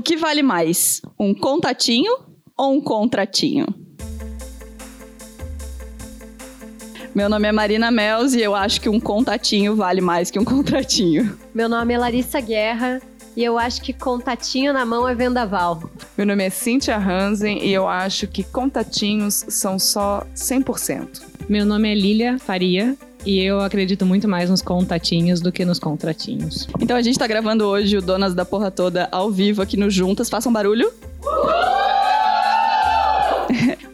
O que vale mais? Um contatinho ou um contratinho? Meu nome é Marina Mels e eu acho que um contatinho vale mais que um contratinho. Meu nome é Larissa Guerra e eu acho que contatinho na mão é vendaval. Meu nome é Cíntia Hansen e eu acho que contatinhos são só 100%. Meu nome é Lília Faria e eu acredito muito mais nos contatinhos do que nos contratinhos. Então a gente tá gravando hoje o Donas da Porra Toda ao vivo aqui no Juntas. Façam barulho.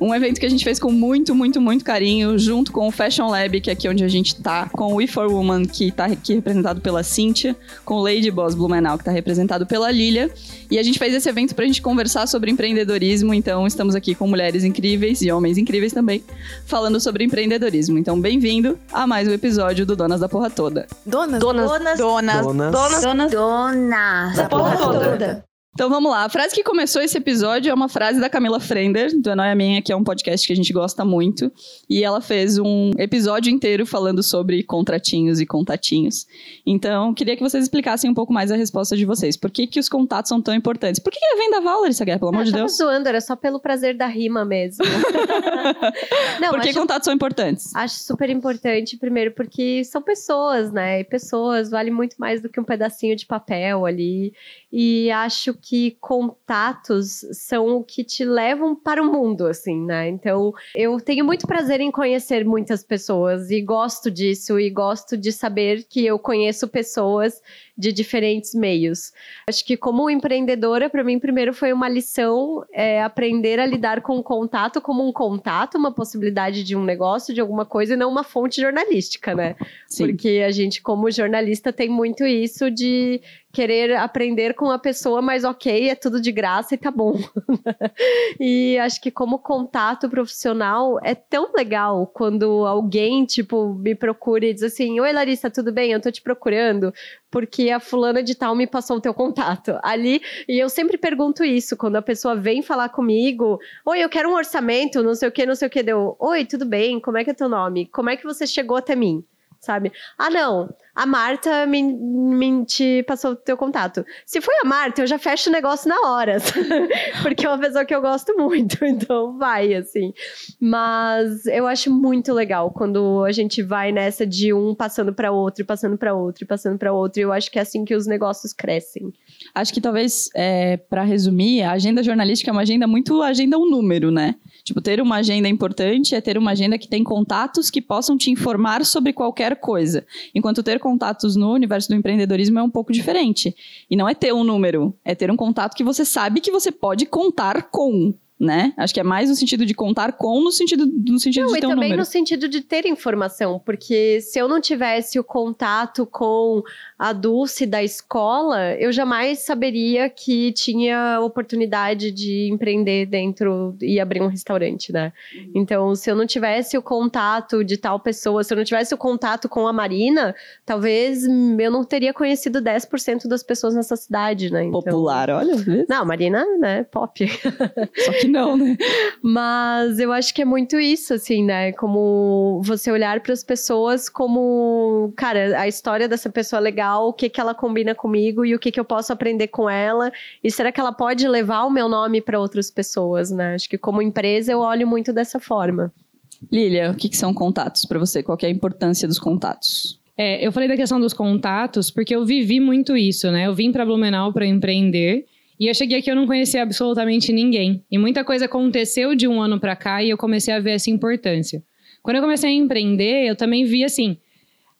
Um evento que a gente fez com muito, muito, muito carinho, junto com o Fashion Lab, que é aqui onde a gente tá, com o We For Woman, que tá aqui representado pela Cíntia, com o Lady Boss Blumenau, que tá representado pela Lilia. E a gente fez esse evento pra gente conversar sobre empreendedorismo, então estamos aqui com mulheres incríveis e homens incríveis também, falando sobre empreendedorismo. Então, bem-vindo a mais um episódio do Donas da Porra Toda. Donas? Donas. Donas. Donas. Donas. Donas. Donas. Da porra toda. Então vamos lá. A frase que começou esse episódio é uma frase da Camila Frender, do É Nóia Minha, que é um podcast que a gente gosta muito. E ela fez um episódio inteiro falando sobre contratinhos e contatinhos. Então, queria que vocês explicassem um pouco mais a resposta de vocês. Por que, que os contatos são tão importantes? Por que, que é vendaval, Larissa Guerra, pelo amor Ah, de Deus? zoando, era só pelo prazer da rima mesmo. Não, Por que acho, contatos são importantes? acho super importante, primeiro, porque são pessoas, né? E pessoas valem muito mais do que um pedacinho de papel ali. E acho que contatos são o que te levam para o mundo, assim, né? Então, eu tenho muito prazer em conhecer muitas pessoas e gosto disso e gosto de saber que eu conheço pessoas de diferentes meios. Acho que como empreendedora, para mim, primeiro foi uma lição é, aprender a lidar com o contato como um contato, uma possibilidade de um negócio, de alguma coisa, e não uma fonte jornalística, né? Sim. Porque a gente, como jornalista, tem muito isso de querer aprender com a pessoa, mas ok, é tudo de graça e tá bom. e acho que como contato profissional é tão legal quando alguém, tipo, me procura e diz assim: Oi, Larissa, tudo bem? Eu tô te procurando porque a fulana de tal me passou o teu contato. Ali, e eu sempre pergunto isso, quando a pessoa vem falar comigo, oi, eu quero um orçamento, não sei o que, não sei o que, deu, oi, tudo bem, como é que é teu nome? Como é que você chegou até mim? Sabe? Ah, não, a Marta me, me te passou o teu contato. Se foi a Marta, eu já fecho o negócio na hora, porque é uma pessoa que eu gosto muito, então vai, assim. Mas eu acho muito legal quando a gente vai nessa de um passando para outro, passando para outro, passando para outro. E eu acho que é assim que os negócios crescem. Acho que talvez, é, para resumir, a agenda jornalística é uma agenda muito agenda um número, né? Tipo, ter uma agenda importante é ter uma agenda que tem contatos que possam te informar sobre qualquer coisa. Enquanto ter contatos no universo do empreendedorismo é um pouco diferente. E não é ter um número, é ter um contato que você sabe que você pode contar com. Né? Acho que é mais no sentido de contar com, no sentido, no sentido Não, de e ter um também número. no sentido de ter informação, porque se eu não tivesse o contato com a Dulce da escola, eu jamais saberia que tinha oportunidade de empreender dentro e abrir um restaurante, né? Então, se eu não tivesse o contato de tal pessoa, se eu não tivesse o contato com a Marina, talvez eu não teria conhecido 10% das pessoas nessa cidade, né? Então- Popular, olha. Não, Marina, né, pop. Só que não, né? Mas eu acho que é muito isso, assim, né? Como você olhar para as pessoas como, cara, a história dessa pessoa é legal, o que que ela combina comigo e o que que eu posso aprender com ela. E será que ela pode levar o meu nome para outras pessoas, né? Acho que como empresa eu olho muito dessa forma. Lilia, o que, que são contatos para você? Qual que é a importância dos contatos? É, eu falei da questão dos contatos porque eu vivi muito isso, né? Eu vim para Blumenau para empreender e eu cheguei aqui eu não conhecia absolutamente ninguém. E muita coisa aconteceu de um ano para cá e eu comecei a ver essa importância. Quando eu comecei a empreender, eu também vi assim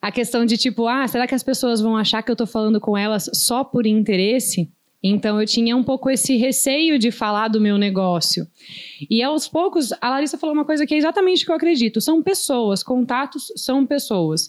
a questão de tipo, ah, será que as pessoas vão achar que eu tô falando com elas só por interesse? Então eu tinha um pouco esse receio de falar do meu negócio. E aos poucos, a Larissa falou uma coisa que é exatamente o que eu acredito: são pessoas, contatos são pessoas.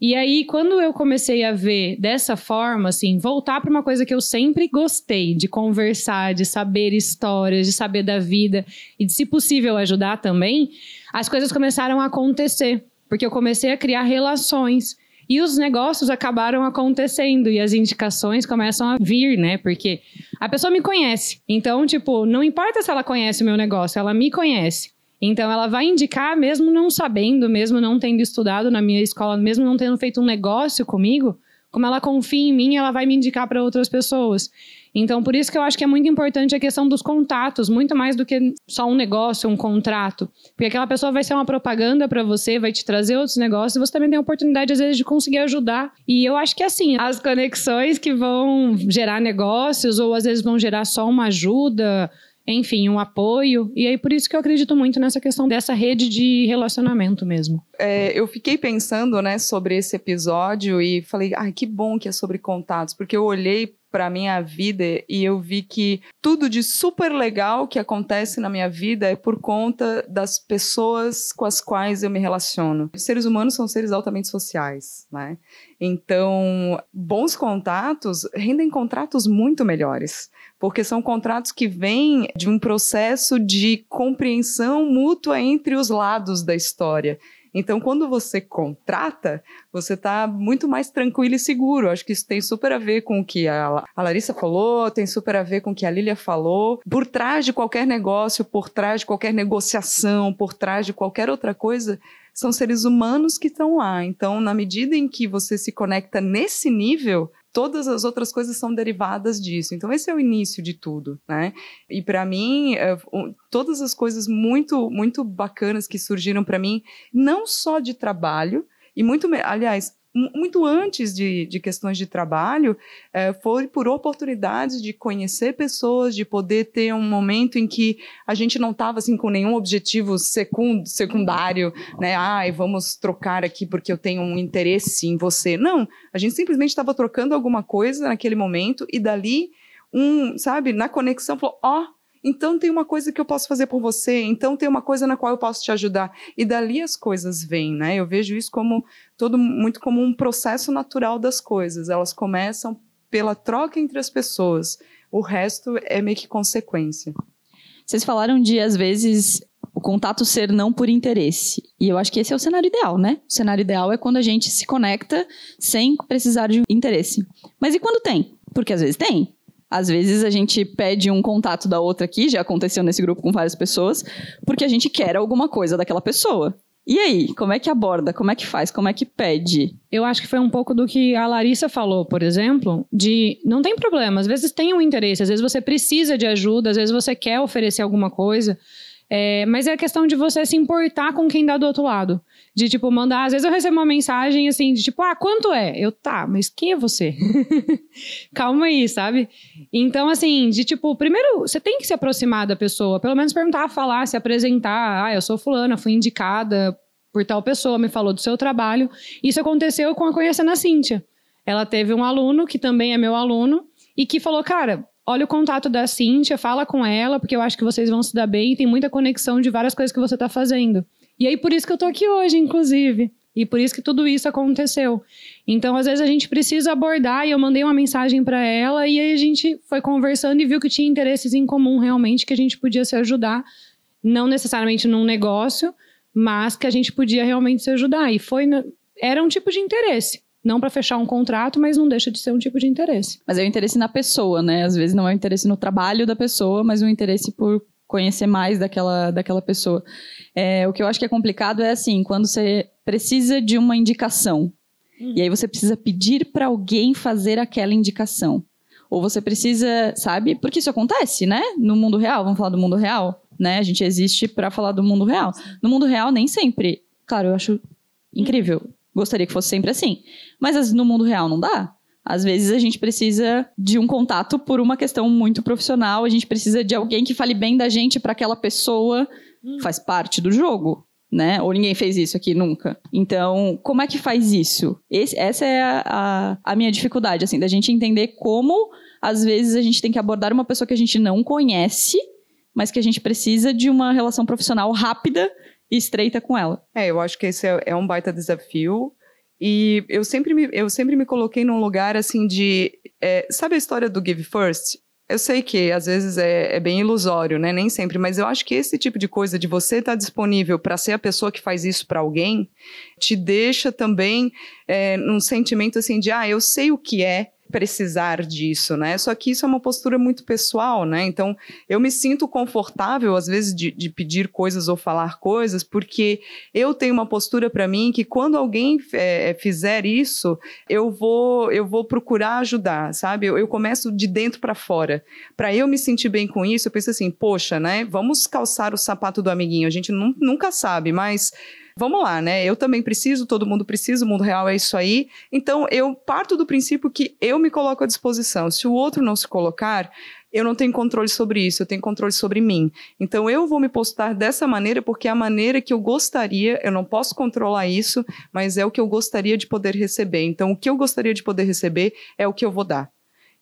E aí, quando eu comecei a ver dessa forma, assim, voltar para uma coisa que eu sempre gostei, de conversar, de saber histórias, de saber da vida e de, se possível, ajudar também, as coisas começaram a acontecer. Porque eu comecei a criar relações. E os negócios acabaram acontecendo e as indicações começam a vir, né? Porque a pessoa me conhece. Então, tipo, não importa se ela conhece o meu negócio, ela me conhece. Então, ela vai indicar, mesmo não sabendo, mesmo não tendo estudado na minha escola, mesmo não tendo feito um negócio comigo, como ela confia em mim, ela vai me indicar para outras pessoas. Então, por isso que eu acho que é muito importante a questão dos contatos, muito mais do que só um negócio, um contrato. Porque aquela pessoa vai ser uma propaganda para você, vai te trazer outros negócios, e você também tem a oportunidade, às vezes, de conseguir ajudar. E eu acho que, assim, as conexões que vão gerar negócios, ou às vezes vão gerar só uma ajuda, enfim, um apoio. E aí, por isso que eu acredito muito nessa questão dessa rede de relacionamento mesmo. É, eu fiquei pensando, né, sobre esse episódio e falei, ai, que bom que é sobre contatos, porque eu olhei para minha vida e eu vi que tudo de super legal que acontece na minha vida é por conta das pessoas com as quais eu me relaciono. Os seres humanos são seres altamente sociais, né? Então, bons contatos rendem contratos muito melhores porque são contratos que vêm de um processo de compreensão mútua entre os lados da história. Então, quando você contrata, você está muito mais tranquilo e seguro. Acho que isso tem super a ver com o que a, Larissa falou, tem super a ver com o que a Lilia falou. Por trás de qualquer negócio, por trás de qualquer negociação, por trás de qualquer outra coisa, são seres humanos que estão lá. Então, na medida em que você se conecta nesse nível, todas as outras coisas são derivadas disso. Então esse é o início de tudo, né? E para mim, é, todas as coisas muito muito bacanas que surgiram para mim, não só de trabalho e muito, aliás, muito antes de, de questões de trabalho, é, foi por oportunidades de conhecer pessoas, de poder ter um momento em que a gente não estava assim com nenhum objetivo secund, secundário, né? Ai, vamos trocar aqui porque eu tenho um interesse em você. Não, a gente simplesmente estava trocando alguma coisa naquele momento e dali um, sabe, na conexão falou, ó, oh, então tem uma coisa que eu posso fazer por você, então tem uma coisa na qual eu posso te ajudar. E dali as coisas vêm, né? Eu vejo isso como todo muito como um processo natural das coisas. Elas começam pela troca entre as pessoas. O resto é meio que consequência. Vocês falaram de às vezes o contato ser não por interesse. E eu acho que esse é o cenário ideal, né? O cenário ideal é quando a gente se conecta sem precisar de interesse. Mas e quando tem? Porque às vezes tem. Às vezes a gente pede um contato da outra aqui, já aconteceu nesse grupo com várias pessoas, porque a gente quer alguma coisa daquela pessoa. E aí, como é que aborda? Como é que faz? Como é que pede? Eu acho que foi um pouco do que a Larissa falou, por exemplo, de não tem problema, às vezes tem um interesse, às vezes você precisa de ajuda, às vezes você quer oferecer alguma coisa, é, mas é a questão de você se importar com quem dá do outro lado. De, tipo, mandar. Às vezes eu recebo uma mensagem assim, de tipo, ah, quanto é? Eu, tá, mas quem é você? Calma aí, sabe? Então, assim, de tipo, primeiro, você tem que se aproximar da pessoa, pelo menos perguntar, falar, se apresentar. Ah, eu sou fulana, fui indicada por tal pessoa, me falou do seu trabalho. Isso aconteceu com a conhecendo a Cíntia. Ela teve um aluno, que também é meu aluno, e que falou, cara, olha o contato da Cíntia, fala com ela, porque eu acho que vocês vão se dar bem, tem muita conexão de várias coisas que você está fazendo. E aí, por isso que eu tô aqui hoje, inclusive. E por isso que tudo isso aconteceu. Então, às vezes a gente precisa abordar, e eu mandei uma mensagem para ela, e aí a gente foi conversando e viu que tinha interesses em comum realmente, que a gente podia se ajudar, não necessariamente num negócio, mas que a gente podia realmente se ajudar. E foi. Era um tipo de interesse. Não para fechar um contrato, mas não deixa de ser um tipo de interesse. Mas é o interesse na pessoa, né? Às vezes não é o interesse no trabalho da pessoa, mas o interesse por conhecer mais daquela, daquela pessoa. É, o que eu acho que é complicado é assim, quando você precisa de uma indicação, uhum. e aí você precisa pedir para alguém fazer aquela indicação. Ou você precisa, sabe? Porque isso acontece, né? No mundo real, vamos falar do mundo real, né? A gente existe para falar do mundo real. No mundo real, nem sempre. Claro, eu acho incrível. Gostaria que fosse sempre assim. Mas no mundo real não dá. Às vezes a gente precisa de um contato por uma questão muito profissional, a gente precisa de alguém que fale bem da gente para aquela pessoa, hum. faz parte do jogo. Né? Ou ninguém fez isso aqui nunca. Então, como é que faz isso? Esse, essa é a, a, a, minha dificuldade, assim, da gente entender como, às vezes, a gente tem que abordar uma pessoa que a gente não conhece, mas que a gente precisa de uma relação profissional rápida e estreita com ela. É, eu acho que esse é, é um baita desafio. E eu sempre me, eu sempre me coloquei num lugar assim de. É, sabe a história do Give First? Eu sei que às vezes é, é, bem ilusório, né? Nem sempre, mas eu acho que esse tipo de coisa de você estar tá disponível para ser a pessoa que faz isso para alguém te deixa também é, num sentimento assim de ah, eu sei o que é precisar disso, né? Só que isso é uma postura muito pessoal, né? Então, eu me sinto confortável, às vezes, de, de pedir coisas ou falar coisas, porque eu tenho uma postura para mim que quando alguém é, fizer isso, eu vou, eu vou procurar ajudar, sabe? Eu, eu começo de dentro para fora. Para eu me sentir bem com isso, eu penso assim, poxa, né? Vamos calçar o sapato do amiguinho. A gente nunca sabe, mas vamos lá, né? Eu também preciso, todo mundo precisa, o mundo real é isso aí. Então, eu parto do princípio que eu me coloco à disposição. Se o outro não se colocar, eu não tenho controle sobre isso, eu tenho controle sobre mim. Então eu vou me postar dessa maneira porque é a maneira que eu gostaria, eu não posso controlar isso, mas é o que eu gostaria de poder receber. Então o que eu gostaria de poder receber é o que eu vou dar.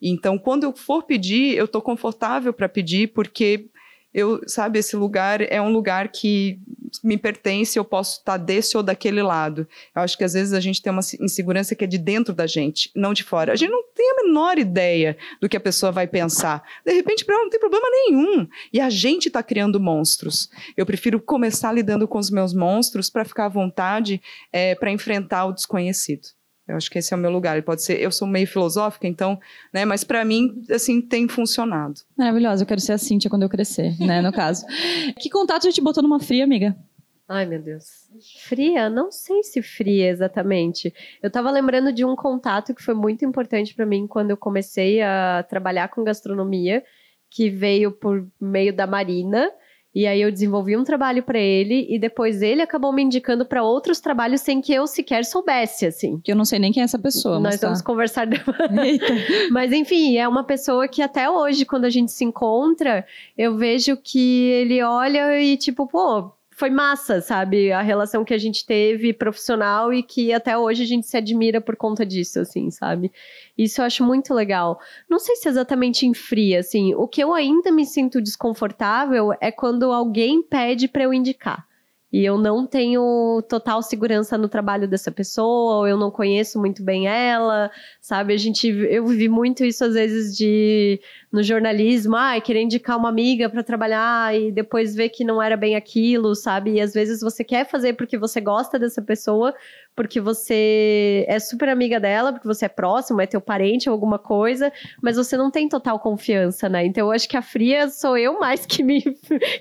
Então quando eu for pedir, eu estou confortável para pedir porque eu, sabe, esse lugar é um lugar que me pertence, eu posso estar desse ou daquele lado. Eu acho que às vezes a gente tem uma insegurança que é de dentro da gente, não de fora. A gente não tem a menor ideia do que a pessoa vai pensar. De repente, para ela não tem problema nenhum. E a gente está criando monstros. Eu prefiro começar lidando com os meus monstros para ficar à vontade é, para enfrentar o desconhecido. Eu acho que esse é o meu lugar. Ele pode ser, eu sou meio filosófica, então, né? Mas para mim, assim, tem funcionado. Maravilhosa. Eu quero ser a Cíntia quando eu crescer, né? No caso. que contato a te botou numa fria, amiga? Ai, meu Deus. Fria? Não sei se fria exatamente. Eu tava lembrando de um contato que foi muito importante para mim quando eu comecei a trabalhar com gastronomia, que veio por meio da Marina. E aí eu desenvolvi um trabalho para ele e depois ele acabou me indicando para outros trabalhos sem que eu sequer soubesse, assim. Que eu não sei nem quem é essa pessoa. Nós tá. vamos conversar depois. mas enfim, é uma pessoa que até hoje, quando a gente se encontra, eu vejo que ele olha e tipo, pô, foi massa, sabe? A relação que a gente teve profissional e que até hoje a gente se admira por conta disso, assim, sabe? Isso eu acho muito legal. Não sei se exatamente em fria, assim. O que eu ainda me sinto desconfortável é quando alguém pede para eu indicar e eu não tenho total segurança no trabalho dessa pessoa, ou eu não conheço muito bem ela, sabe? A gente, eu vivi muito isso às vezes de no jornalismo, ah, querer indicar uma amiga para trabalhar e depois ver que não era bem aquilo, sabe? E às vezes você quer fazer porque você gosta dessa pessoa, porque você é super amiga dela, porque você é próximo, é teu parente ou alguma coisa, mas você não tem total confiança, né? Então eu acho que a fria sou eu mais que me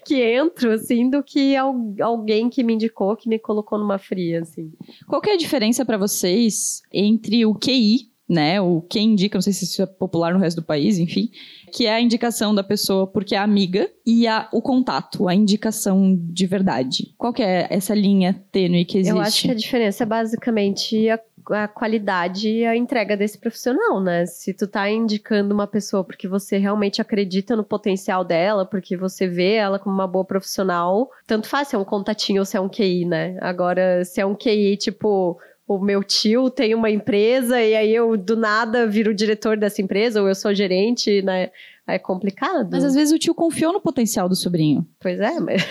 que entro assim do que alguém que me indicou, que me colocou numa fria assim. Qual que é a diferença para vocês entre o QI né? O quem indica, não sei se isso é popular no resto do país, enfim, que é a indicação da pessoa porque é amiga e a, o contato, a indicação de verdade. Qual que é essa linha tênue que existe? Eu acho que a diferença é basicamente a, a qualidade e a entrega desse profissional, né? Se tu tá indicando uma pessoa porque você realmente acredita no potencial dela, porque você vê ela como uma boa profissional, tanto faz se é um contatinho ou se é um QI, né? Agora, se é um QI, tipo, o meu tio tem uma empresa e aí eu do nada viro diretor dessa empresa ou eu sou gerente, né? É complicado. Mas às vezes o tio confiou no potencial do sobrinho. Pois é, mas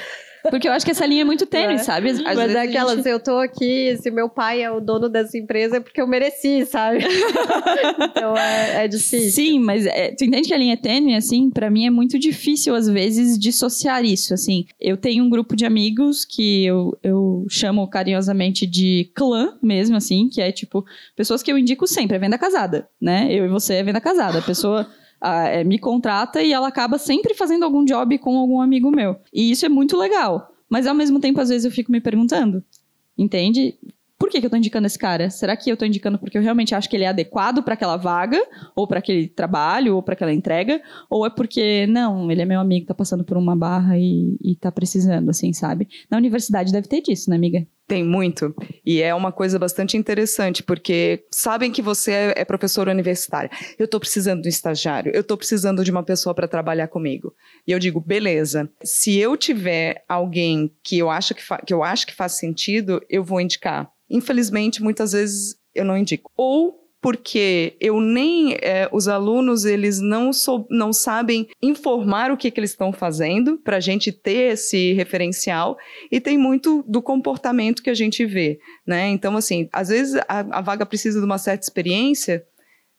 porque eu acho que essa linha é muito tênue, é. sabe? Às Mas é aquela, gente... se eu tô aqui, se meu pai é o dono dessa empresa, é porque eu mereci, sabe? então é, é, difícil. Sim, mas é, tu entende que a linha é tênue, assim? para mim é muito difícil, às vezes, dissociar isso, assim. Eu tenho um grupo de amigos que eu, eu chamo carinhosamente de clã mesmo, assim, que é tipo, pessoas que eu indico sempre, é venda casada, né? Eu e você é venda casada. A pessoa é, me contrata e ela acaba sempre fazendo algum job com algum amigo meu. E isso é muito legal. Mas ao mesmo tempo, às vezes, eu fico me perguntando, entende? Por que, que eu tô indicando esse cara? Será que eu tô indicando porque eu realmente acho que ele é adequado para aquela vaga, ou para aquele trabalho, ou para aquela entrega? Ou é porque, não, ele é meu amigo, tá passando por uma barra e, e tá precisando, assim, sabe? Na universidade deve ter disso, né, amiga? Tem muito. E é uma coisa bastante interessante, porque sabem que você é, é professora universitária. Eu estou precisando de um estagiário, eu estou precisando de uma pessoa para trabalhar comigo. E eu digo, beleza, se eu tiver alguém que eu acho que, que eu acho que faz sentido, eu vou indicar. Infelizmente, muitas vezes eu não indico. Ou porque eu nem é, os alunos eles não, sou, não sabem informar o que, que eles estão fazendo para a gente ter esse referencial e tem muito do comportamento que a gente vê, né? Então assim, às vezes a, a vaga precisa de uma certa experiência,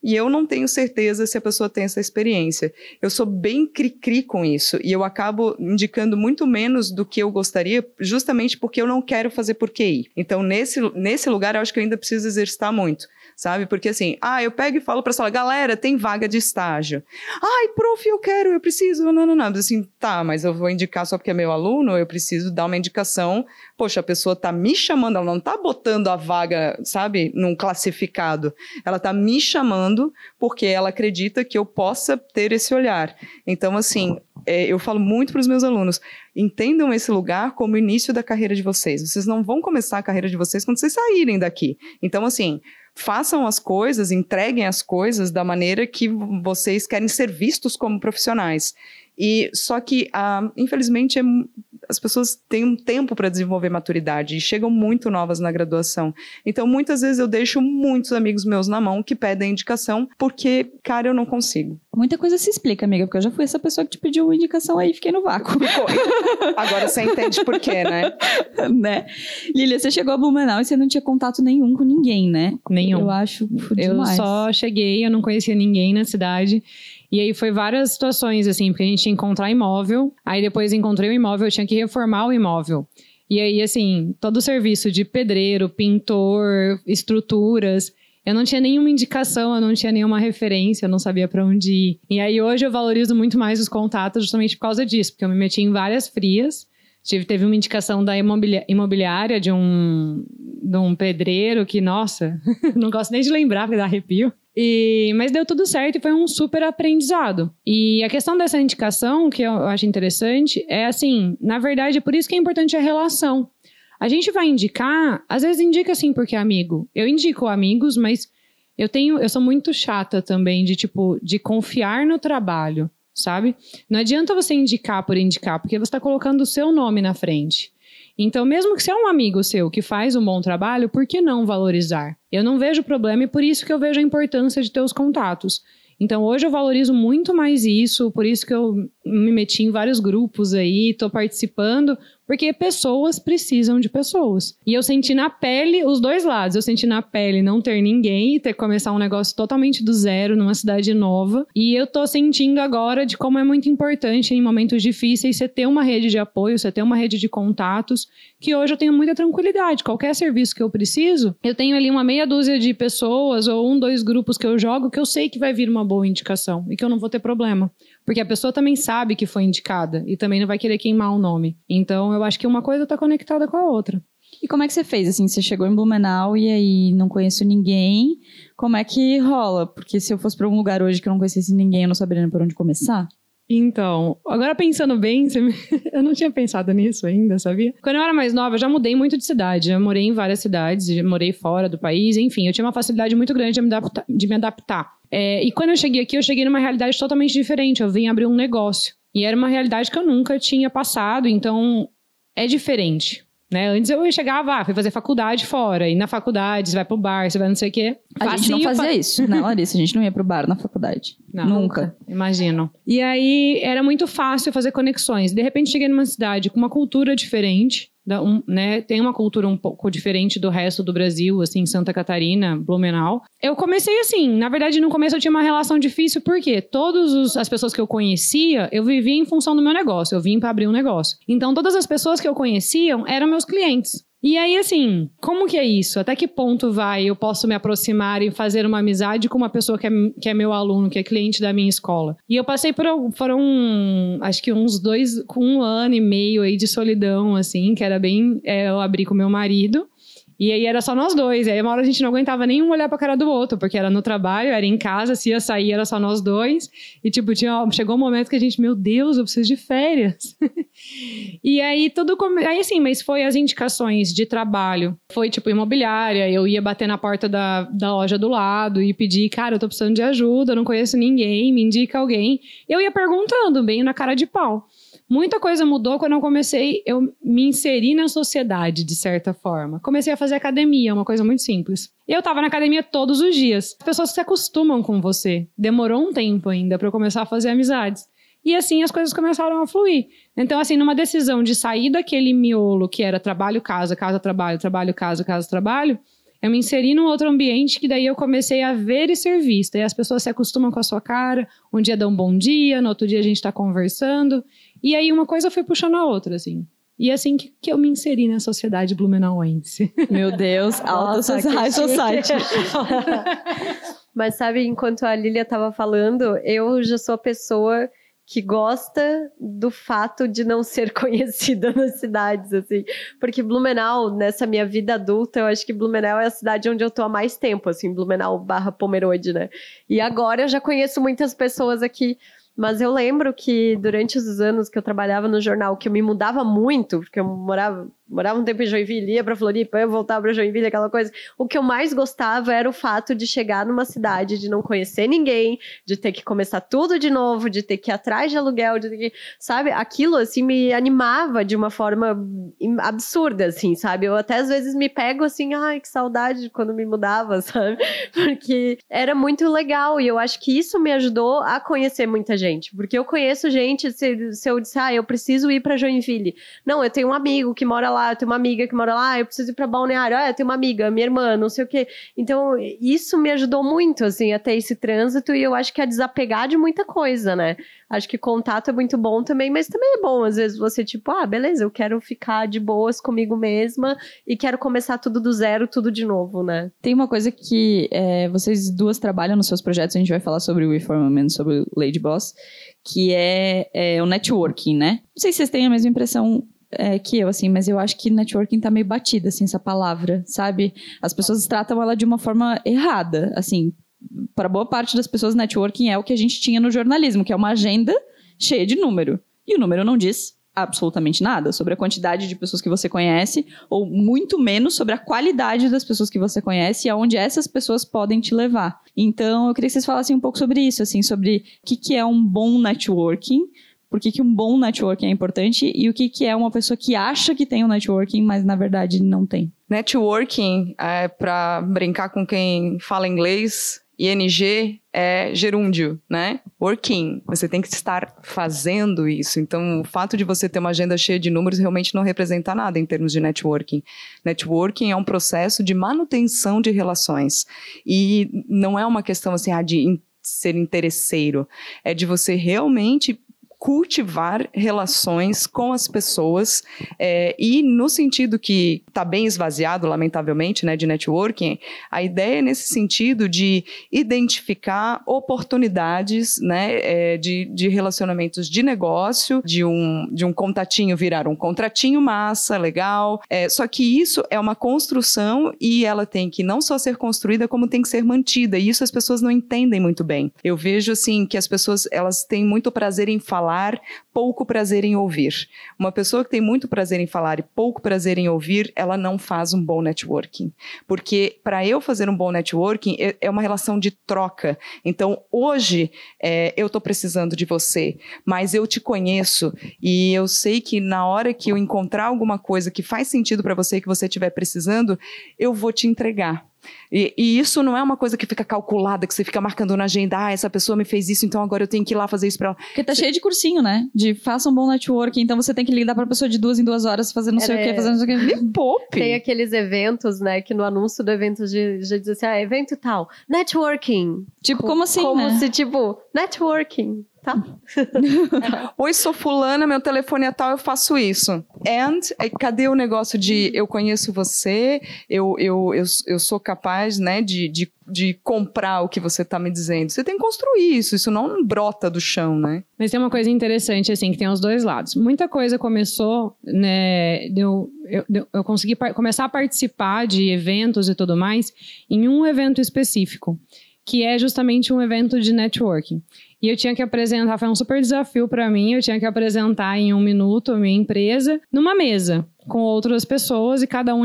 e eu não tenho certeza se a pessoa tem essa experiência. Eu sou bem cri-cri com isso e eu acabo indicando muito menos do que eu gostaria, justamente porque eu não quero fazer por QI. Então, nesse, nesse lugar, eu acho que eu ainda preciso exercitar muito sabe? Porque assim, ah, eu pego e falo pra sala, galera, tem vaga de estágio. Ai, prof, eu quero, eu preciso, não, não, não. Assim, tá, mas eu vou indicar só porque é meu aluno, eu preciso dar uma indicação. Poxa, a pessoa tá me chamando, ela não tá botando a vaga, sabe, num classificado. Ela tá me chamando porque ela acredita que eu possa ter esse olhar. Então, assim, é, eu falo muito para os meus alunos, entendam esse lugar como o início da carreira de vocês. Vocês não vão começar a carreira de vocês quando vocês saírem daqui. Então, assim, façam as coisas, entreguem as coisas da maneira que vocês querem ser vistos como profissionais. E só que, ah, infelizmente, é, as pessoas têm um tempo para desenvolver maturidade e chegam muito novas na graduação. Então, muitas vezes eu deixo muitos amigos meus na mão que pedem indicação porque, cara, eu não consigo. Muita coisa se explica, amiga, porque eu já fui essa pessoa que te pediu uma indicação aí e fiquei no vácuo. Agora você entende por quê, né? né? Lilia, você chegou a Blumenau e você não tinha contato nenhum com ninguém, né? Nenhum. Eu acho Eu demais. só cheguei, eu não conhecia ninguém na cidade. E aí foi várias situações, assim, porque a gente tinha que encontrar imóvel. Aí depois encontrei o imóvel, eu tinha que reformar o imóvel. E aí, assim, todo o serviço de pedreiro, pintor, estruturas. Eu não tinha nenhuma indicação, eu não tinha nenhuma referência, eu não sabia para onde ir. E aí hoje eu valorizo muito mais os contatos justamente por causa disso, porque eu me meti em várias frias. Tive, teve uma indicação da imobiliária de um, de um pedreiro que, nossa, não gosto nem de lembrar, porque dá arrepio. E, mas deu tudo certo e foi um super aprendizado. E a questão dessa indicação, que eu acho interessante, é assim: na verdade, é por isso que é importante a relação. A gente vai indicar, às vezes indica assim porque é amigo. Eu indico amigos, mas eu tenho, eu sou muito chata também de tipo de confiar no trabalho, sabe? Não adianta você indicar por indicar, porque você está colocando o seu nome na frente. Então, mesmo que você é um amigo seu que faz um bom trabalho, por que não valorizar? Eu não vejo problema e por isso que eu vejo a importância de ter os contatos. Então, hoje eu valorizo muito mais isso, por isso que eu me meti em vários grupos aí, estou participando, porque pessoas precisam de pessoas. E eu senti na pele os dois lados. Eu senti na pele não ter ninguém ter que começar um negócio totalmente do zero numa cidade nova. E eu tô sentindo agora de como é muito importante em momentos difíceis você ter uma rede de apoio, você ter uma rede de contatos, que hoje eu tenho muita tranquilidade. Qualquer serviço que eu preciso, eu tenho ali uma meia dúzia de pessoas ou um, dois grupos que eu jogo que eu sei que vai vir uma boa indicação e que eu não vou ter problema. Porque a pessoa também sabe que foi indicada e também não vai querer queimar o nome. Então eu acho que uma coisa tá conectada com a outra. E como é que você fez? Assim, você chegou em Blumenau e aí não conheço ninguém. Como é que rola? Porque se eu fosse pra um lugar hoje que eu não conhecesse ninguém, eu não saberia por onde começar. Então, agora pensando bem, eu não tinha pensado nisso ainda, sabia? Quando eu era mais nova, eu já mudei muito de cidade. Eu morei em várias cidades, morei fora do país, enfim, eu tinha uma facilidade muito grande de me adaptar. De me adaptar. É, e quando eu cheguei aqui, eu cheguei numa realidade totalmente diferente. Eu vim abrir um negócio. E era uma realidade que eu nunca tinha passado, então é diferente. Né? Antes eu chegava, ah, fui fazer faculdade fora, e na faculdade você vai pro bar, você vai não sei o quê. A gente não Facinho, fazia fa- isso, né, Larissa? A gente não ia pro bar na faculdade. Não. Nunca. Imagino. E aí era muito fácil fazer conexões. De repente cheguei numa cidade com uma cultura diferente, um, né? Tem uma cultura um pouco diferente do resto do Brasil, assim, Santa Catarina, Blumenau. Eu comecei assim, na verdade no começo eu tinha uma relação difícil porque todas as pessoas que eu conhecia, eu vivia em função do meu negócio, eu vim para abrir um negócio. Então todas as pessoas que eu conhecia eram meus clientes. E aí, assim, como que é isso? Até que ponto vai eu posso me aproximar e fazer uma amizade com uma pessoa que é, que é meu aluno, que é cliente da minha escola? E eu passei por, foram, acho que uns dois, com um ano e meio aí de solidão, assim, que era bem, é, eu abri com meu marido. E aí era só nós dois. E aí uma hora a gente não aguentava nenhum olhar pra cara do outro, porque era no trabalho, era em casa, se ia sair era só nós dois. E tipo, tinha, chegou um momento que a gente, meu Deus, eu preciso de férias. e aí tudo aí assim, mas foi as indicações de trabalho. Foi tipo imobiliária, eu ia bater na porta da, da loja do lado e pedir, cara, eu tô precisando de ajuda, eu não conheço ninguém, me indica alguém. Eu ia perguntando, bem na cara de pau. Muita coisa mudou quando eu comecei, eu me inseri na sociedade, de certa forma. Comecei a fazer academia, uma coisa muito simples. Eu tava na academia todos os dias. As pessoas se acostumam com você. Demorou um tempo ainda para eu começar a fazer amizades. E assim as coisas começaram a fluir. Então, assim, numa decisão de sair daquele miolo que era trabalho, casa, casa, trabalho, trabalho, casa, casa, trabalho, Eu me inseri num outro ambiente que daí eu comecei a ver e ser vista. E as pessoas se acostumam com a sua cara, um dia dão um bom dia, no outro dia a gente está conversando. E aí uma coisa foi puxando a outra, assim. E é assim que, que eu me inseri na sociedade blumenauense. Meu Deus, alta chique. society. Mas sabe, enquanto a Lilia estava falando, eu já sou a pessoa que gosta do fato de não ser conhecida nas cidades, assim. Porque Blumenau, nessa minha vida adulta, eu acho que Blumenau é a cidade onde eu tô há mais tempo, assim, Blumenau barra Pomerode, né? E agora eu já conheço muitas pessoas aqui. Mas eu lembro que durante os anos que eu trabalhava no jornal, que eu me mudava muito, porque eu morava, morava um tempo em Joinville, ia pra Floripa, eu voltava pra Joinville, aquela coisa. O que eu mais gostava era o fato de chegar numa cidade, de não conhecer ninguém, de ter que começar tudo de novo, de ter que ir atrás de aluguel, de ter que, sabe? Aquilo, assim, me animava de uma forma absurda, assim, sabe? Eu até às vezes me pego assim, ai, que saudade de quando me mudava, sabe? Porque era muito legal e eu acho que isso me ajudou a conhecer muita gente. Porque eu conheço gente, se, se eu disser, ah, eu preciso ir pra Joinville. Não, eu tenho um amigo que mora lá, eu tenho uma amiga que mora lá, eu preciso ir pra Balneário, ah, eu tenho uma amiga, minha irmã, não sei o quê. Então, isso me ajudou muito, assim, a ter esse trânsito e eu acho que a desapegar de muita coisa, né? Acho que contato é muito bom também, mas também é bom, às vezes, você, tipo, ah, beleza, eu quero ficar de boas comigo mesma e quero começar tudo do zero, tudo de novo, né? Tem uma coisa que é, vocês duas trabalham nos seus projetos, a gente vai falar sobre o Reformament, sobre o Lady Boss, que é, é o networking, né? Não sei se vocês têm a mesma impressão é, que eu, assim, mas eu acho que networking tá meio batida, assim, essa palavra, sabe? As pessoas tratam ela de uma forma errada, assim. Para boa parte das pessoas, networking é o que a gente tinha no jornalismo, que é uma agenda cheia de número. E o número não diz absolutamente nada sobre a quantidade de pessoas que você conhece, ou muito menos sobre a qualidade das pessoas que você conhece e aonde essas pessoas podem te levar. Então, eu queria que vocês falassem um pouco sobre isso, assim, sobre o que, que é um bom networking, por que, que um bom networking é importante e o que, que é uma pessoa que acha que tem um networking, mas na verdade não tem. Networking, é, para brincar com quem fala inglês, ING é gerúndio, né? Working. Você tem que estar fazendo isso. Então, o fato de você ter uma agenda cheia de números realmente não representa nada em termos de networking. Networking é um processo de manutenção de relações. E não é uma questão assim, ah, de ser interesseiro. É de você realmente cultivar relações com as pessoas é, e no sentido que está bem esvaziado, lamentavelmente, né, de networking, a ideia é nesse sentido de identificar oportunidades, né, é, de, de relacionamentos de negócio, de um, de um contatinho virar um contratinho massa, legal, é, só que isso é uma construção e ela tem que não só ser construída, como tem que ser mantida, e isso as pessoas não entendem muito bem. Eu vejo, assim, que as pessoas, elas têm muito prazer em falar falar, pouco prazer em ouvir. Uma pessoa que tem muito prazer em falar e pouco prazer em ouvir, ela não faz um bom networking. Porque para eu fazer um bom networking, é, é uma relação de troca. Então, hoje, é, eu estou precisando de você, mas eu te conheço e eu sei que na hora que eu encontrar alguma coisa que faz sentido para você, que você estiver precisando, eu vou te entregar. E, e, isso não é uma coisa que fica calculada, que você fica marcando na agenda, ah, essa pessoa me fez isso, então agora eu tenho que ir lá fazer isso pra ela. Porque tá cheio de cursinho, né? De faça um bom network, então você tem que ligar pra pessoa de duas em duas horas, fazendo não sei Era- o quê, fazendo não sei o quê. Me poupe! Tem aqueles eventos, né, que no anúncio do evento de- já diz assim, ah, evento tal, networking. Tipo, como assim, Como né? se, tipo, networking, tá? Oi, sou fulana, meu telefone é tal, eu faço isso. And, aí, cadê o negócio de eu conheço você, eu, eu, eu, eu sou capaz, né, de, de, de comprar o que você tá me dizendo. Você tem que construir isso, isso não brota do chão, né? Mas tem uma coisa interessante, assim, que tem os dois lados. Muita coisa começou, né, eu, eu, eu consegui começar a participar de eventos e tudo mais em um evento específico, que é justamente um evento de networking. E eu tinha que apresentar, foi um super desafio para mim, eu tinha que apresentar em um minuto a minha empresa numa mesa com outras pessoas e cada um,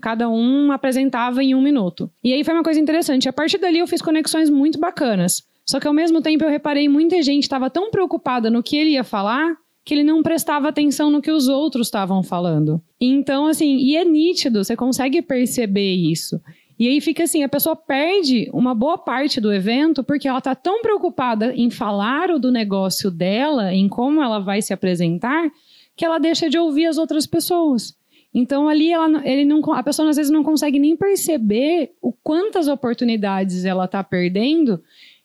cada um apresentava em um minuto. E aí foi uma coisa interessante. A partir dali eu fiz conexões muito bacanas. Só que ao mesmo tempo eu reparei muita gente estava tão preocupada no que ele ia falar que ele não prestava atenção no que os outros estavam falando. Então, assim, e é nítido, você consegue perceber isso. E aí fica assim, a pessoa perde uma boa parte do evento porque ela está tão preocupada em falar do negócio dela, em como ela vai se apresentar, que ela deixa de ouvir as outras pessoas. Então ali ela, ele não, a pessoa às vezes não consegue nem perceber o quantas oportunidades ela está perdendo.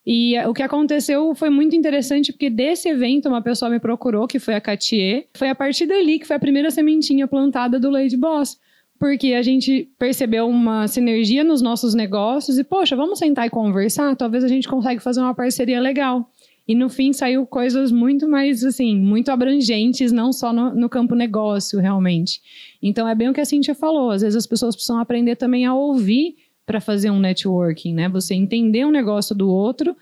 E o que aconteceu foi muito interessante, porque desse evento uma pessoa me procurou, que foi a Catier. Foi a partir dali que foi a primeira sementinha plantada do Lady Boss. Porque a gente percebeu uma sinergia nos nossos negócios e, poxa, vamos sentar e conversar? Talvez a gente consiga fazer uma parceria legal. E no fim saiu coisas muito mais, assim, muito abrangentes, não só no, no, campo negócio, realmente. Então é bem o que a Cintia falou. Às vezes as pessoas precisam aprender também a ouvir para fazer um networking, né? Você entender um negócio do outro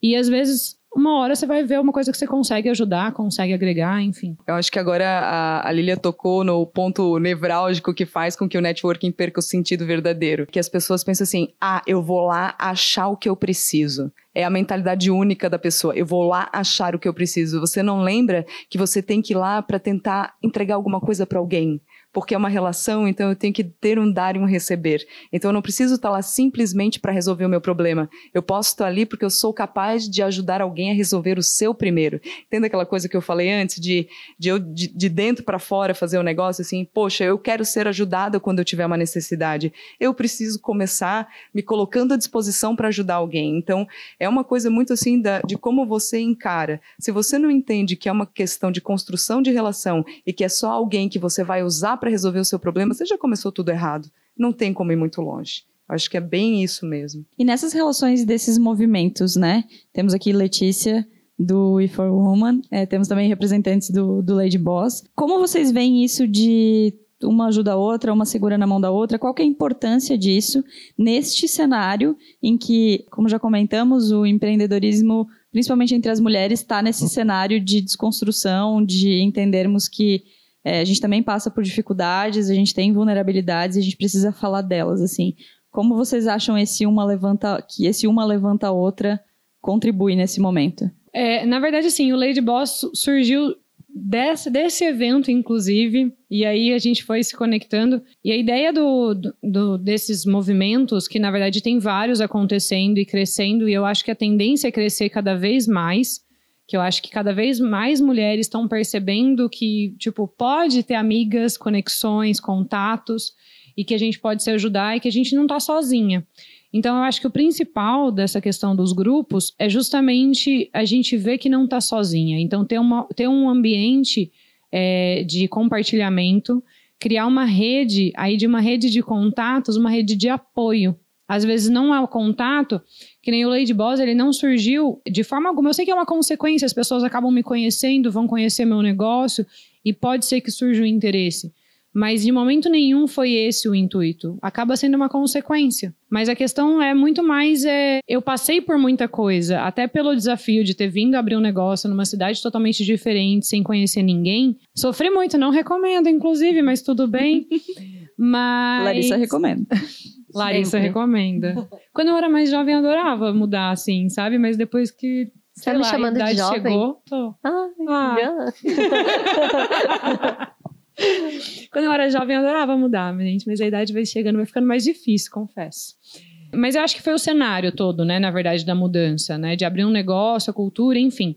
e às vezes uma hora você vai ver uma coisa que você consegue ajudar, consegue agregar, enfim. Eu acho que agora a, a Lilia tocou no ponto nevrálgico que faz com que o networking perca o sentido verdadeiro. Que as pessoas pensam assim: ah, eu vou lá achar o que eu preciso. É a mentalidade única da pessoa. Eu vou lá achar o que eu preciso. Você não lembra que você tem que ir lá para tentar entregar alguma coisa para alguém porque é uma relação, então eu tenho que ter um dar e um receber. Então eu não preciso estar lá simplesmente para resolver o meu problema. Eu posso estar ali porque eu sou capaz de ajudar alguém a resolver o seu primeiro. Entenda aquela coisa que eu falei antes de, de eu de, de dentro para fora fazer o um negócio assim, poxa, eu quero ser ajudada quando eu tiver uma necessidade. Eu preciso começar me colocando à disposição para ajudar alguém. Então é uma coisa muito assim da, de como você encara. Se você não entende que é uma questão de construção de relação e que é só alguém que você vai usar para resolver o seu problema, você já começou tudo errado. Não tem como ir muito longe. Acho que é bem isso mesmo. E nessas relações desses movimentos, né? Temos aqui Letícia do We for Woman, é, temos também representantes do, do Lady Boss. Como vocês veem isso de uma ajuda a outra, uma segura na mão da outra? Qual é a importância disso neste cenário em que, como já comentamos, o empreendedorismo, principalmente entre as mulheres, está nesse cenário de desconstrução, de entendermos que é, a gente também passa por dificuldades, a gente tem vulnerabilidades e a gente precisa falar delas, assim. Como vocês acham esse uma levanta, que esse uma levanta a outra contribui nesse momento? É, na verdade, sim, o Lady Boss surgiu desse, desse evento, inclusive, e aí a gente foi se conectando. E a ideia do, do, desses movimentos, que na verdade tem vários acontecendo e crescendo, e eu acho que a tendência é crescer cada vez mais, que eu acho que cada vez mais mulheres estão percebendo que, tipo, pode ter amigas, conexões, contatos e que a gente pode se ajudar e que a gente não está sozinha. Então, eu acho que o principal dessa questão dos grupos é justamente a gente ver que não está sozinha. Então, ter, uma, ter um ambiente é, de compartilhamento, criar uma rede, aí de uma rede de contatos, uma rede de apoio. Às vezes não há o contato, que nem o Lady Boss, ele não surgiu de forma alguma. Eu sei que é uma consequência, as pessoas acabam me conhecendo, vão conhecer meu negócio e pode ser que surja o um interesse. Mas de momento nenhum foi esse o intuito. Acaba sendo uma consequência. Mas a questão é muito mais é, eu passei por muita coisa, até pelo desafio de ter vindo abrir um negócio numa cidade totalmente diferente, sem conhecer ninguém. Sofri muito, não recomendo, inclusive, mas tudo bem. Mas Larissa recomenda. Larissa Sempre. recomenda. Quando eu era mais jovem, eu adorava mudar, assim, sabe? Mas depois que. Você tá me chamando de jovem? chegou, tô. Ah, ah. Quando eu era jovem, eu adorava mudar, gente, mas a idade vai chegando, vai ficando mais difícil, confesso. Mas eu acho que foi o cenário todo, né, na verdade, da mudança, né, de abrir um negócio, a cultura, enfim.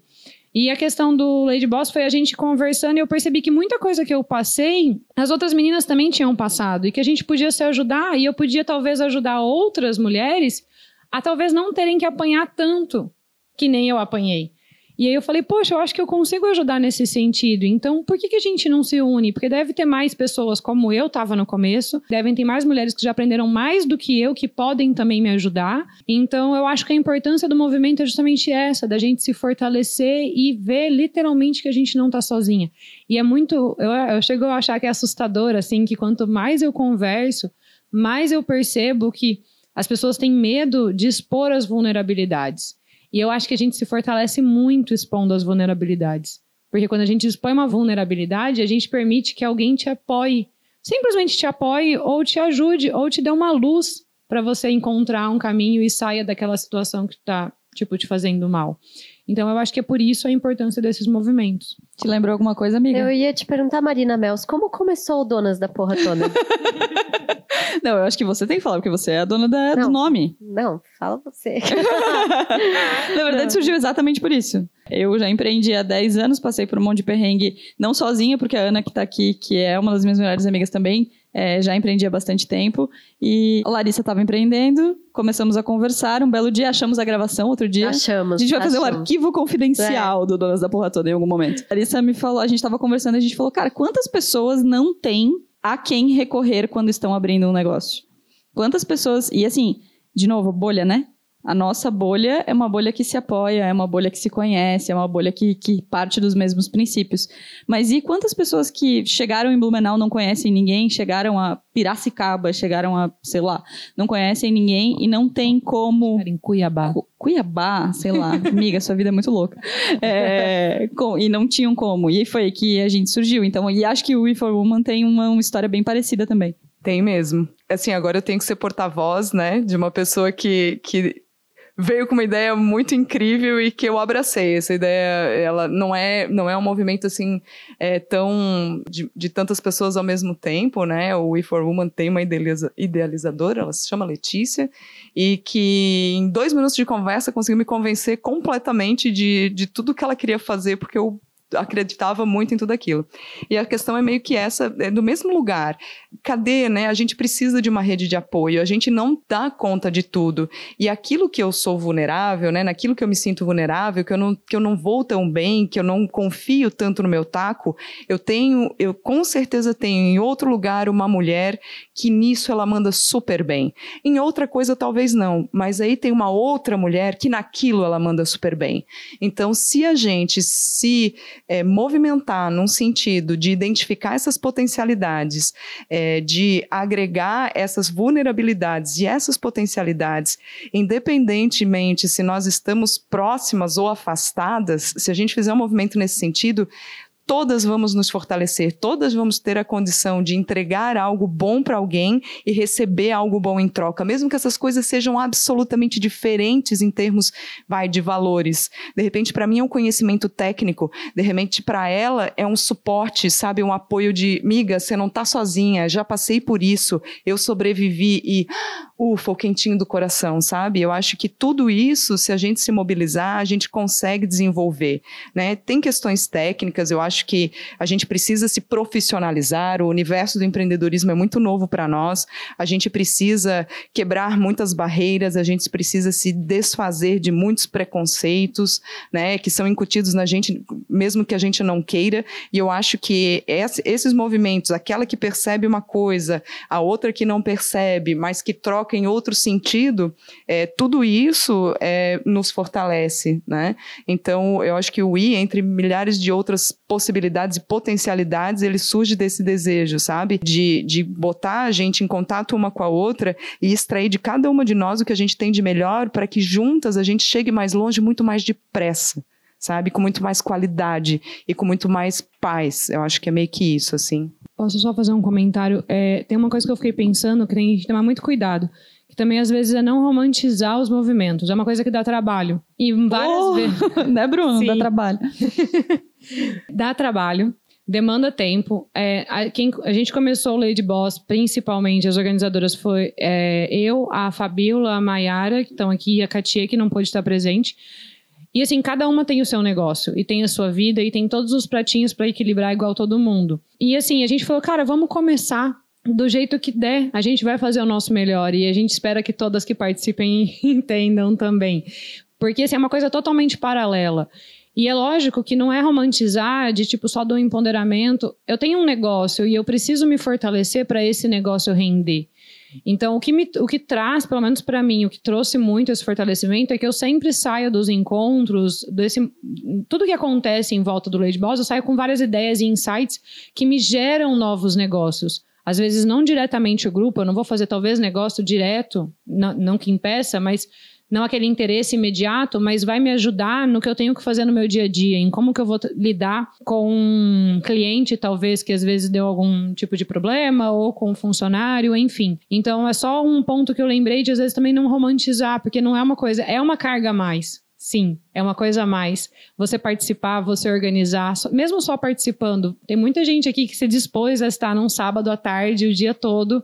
E a questão do Lady Boss foi a gente conversando e eu percebi que muita coisa que eu passei, as outras meninas também tinham passado e que a gente podia se ajudar e eu podia talvez ajudar outras mulheres a talvez não terem que apanhar tanto que nem eu apanhei. E aí eu falei, poxa, eu acho que eu consigo ajudar nesse sentido. Então, por que, que a gente não se une? Porque deve ter mais pessoas como eu estava no começo, devem ter mais mulheres que já aprenderam mais do que eu, que podem também me ajudar. Então, eu acho que a importância do movimento é justamente essa, da gente se fortalecer e ver literalmente que a gente não está sozinha. E é muito, eu, eu chego a achar que é assustador, assim, que quanto mais eu converso, mais eu percebo que as pessoas têm medo de expor as vulnerabilidades. E eu acho que a gente se fortalece muito expondo as vulnerabilidades. Porque quando a gente expõe uma vulnerabilidade, a gente permite que alguém te apoie. Simplesmente te apoie, ou te ajude, ou te dê uma luz para você encontrar um caminho e saia daquela situação que está, tipo, te fazendo mal. Então eu acho que é por isso a importância desses movimentos. Te lembrou alguma coisa, amiga? Eu ia te perguntar, Marina Mels, como começou o Donas da Porra toda? Não, eu acho que você tem que falar, porque você é a dona da- do Não. nome. Não, fala você. Na verdade, Não. surgiu exatamente por isso. Eu já empreendi há 10 anos, passei por um monte de perrengue, não sozinha, porque a Ana que tá aqui, que é uma das minhas melhores amigas também, é, já empreendi há bastante tempo. E a Larissa estava empreendendo, começamos a conversar. Um belo dia, achamos a gravação, outro dia. Achamos. A gente vai fazer um achamos. arquivo confidencial do Donas da Porra Toda em algum momento. A Larissa me falou, a gente tava conversando e a gente falou, cara, quantas pessoas não têm a quem recorrer quando estão abrindo um negócio? Quantas pessoas. E assim, de novo, bolha, né? A nossa bolha é uma bolha que se apoia, é uma bolha que se conhece, é uma bolha que, que parte dos mesmos princípios. Mas e quantas pessoas que chegaram em Blumenau não conhecem ninguém, chegaram a Piracicaba, chegaram a, sei lá, não conhecem ninguém e não tem como Em Cuiabá. Cu- Cuiabá, sei lá, amiga, sua vida é muito louca. É, com- e não tinham como. E foi que a gente surgiu. Então, e acho que o We for Woman tem uma, uma história bem parecida também. Tem mesmo. Assim, agora eu tenho que ser porta-voz, né, de uma pessoa que, que veio com uma ideia muito incrível e que eu abracei. Essa ideia, ela não é, não é um movimento assim é, tão de, de tantas pessoas ao mesmo tempo, né? O We for Woman tem uma idealiza- idealizadora, ela se chama Letícia, e que em dois minutos de conversa conseguiu me convencer completamente de, de tudo que ela queria fazer, porque eu acreditava muito em tudo aquilo. E a questão é meio que essa, é do mesmo lugar. Cadê, né? A gente precisa de uma rede de apoio, a gente não dá conta de tudo. E aquilo que eu sou vulnerável, né? Naquilo que eu me sinto vulnerável, que eu não, que eu não vou tão bem, que eu não confio tanto no meu taco, eu tenho, eu com certeza tenho em outro lugar uma mulher que nisso ela manda super bem. Em outra coisa talvez não, mas aí tem uma outra mulher que naquilo ela manda super bem. Então, se a gente se é, movimentar num sentido de identificar essas potencialidades, é, de agregar essas vulnerabilidades e essas potencialidades, independentemente se nós estamos próximas ou afastadas, se a gente fizer um movimento nesse sentido, todas vamos nos fortalecer, todas vamos ter a condição de entregar algo bom para alguém e receber algo bom em troca, mesmo que essas coisas sejam absolutamente diferentes em termos, vai, de valores. De repente, para mim é um conhecimento técnico, de repente, para ela é um suporte, sabe, um apoio de, miga, você não tá sozinha, já passei por isso, eu sobrevivi e, ufa, o quentinho do coração, sabe? Eu acho que tudo isso, se a gente se mobilizar, a gente consegue desenvolver, né? Tem questões técnicas, eu acho que a gente precisa se profissionalizar, o universo do empreendedorismo é muito novo para nós, a gente precisa quebrar muitas barreiras, a gente precisa se desfazer de muitos preconceitos, né, que são incutidos na gente, mesmo que a gente não queira, e eu acho que esse- esses movimentos, aquela que percebe uma coisa, a outra que não percebe, mas que troca em outro sentido, é, tudo isso é, nos fortalece, né? Então, eu acho que o I, entre milhares de outras possibilidades e potencialidades, ele surge desse desejo, sabe? De, de botar a gente em contato uma com a outra e extrair de cada uma de nós o que a gente tem de melhor para que juntas a gente chegue mais longe muito mais depressa, sabe? Com muito mais qualidade e com muito mais paz. Eu acho que é meio que isso, assim. Posso só fazer um comentário? É, tem uma coisa que eu fiquei pensando que tem que tomar muito cuidado. Também, às vezes, é não romantizar os movimentos. É uma coisa que dá trabalho. E várias Oh! vezes. né, Bruno? Dá trabalho. dá trabalho, demanda tempo. É, a, quem, a gente começou o Lady Boss, principalmente, as organizadoras foi é, eu, a Fabiola, a Maiara, que estão aqui, e a Katia, que não pôde estar presente. E assim, cada uma tem o seu negócio, e tem a sua vida, e tem todos os pratinhos para equilibrar igual todo mundo. E assim, a gente falou, cara, vamos começar do jeito que der, a gente vai fazer o nosso melhor, e a gente espera que todas que participem entendam também. Porque assim, é uma coisa totalmente paralela. E é lógico que não é romantizar de tipo só do empoderamento. Eu tenho um negócio e eu preciso me fortalecer para esse negócio render. Então, o que, me, o que traz, pelo menos para mim, o que trouxe muito esse fortalecimento é que eu sempre saio dos encontros, desse, tudo que acontece em volta do Lady Boss, eu saio com várias ideias e insights que me geram novos negócios. Às vezes, não diretamente o grupo, eu não vou fazer talvez negócio direto, não, não que impeça, mas não aquele interesse imediato, mas vai me ajudar no que eu tenho que fazer no meu dia a dia, em como que eu vou lidar com um cliente, talvez, que às vezes deu algum tipo de problema, ou com um funcionário, enfim. Então, é só um ponto que eu lembrei de, às vezes, também não romantizar, porque não é uma coisa, é uma carga a mais. Sim, é uma coisa a mais. Você participar, você organizar, mesmo só participando. Tem muita gente aqui que se dispôs a estar num sábado à tarde, o dia todo,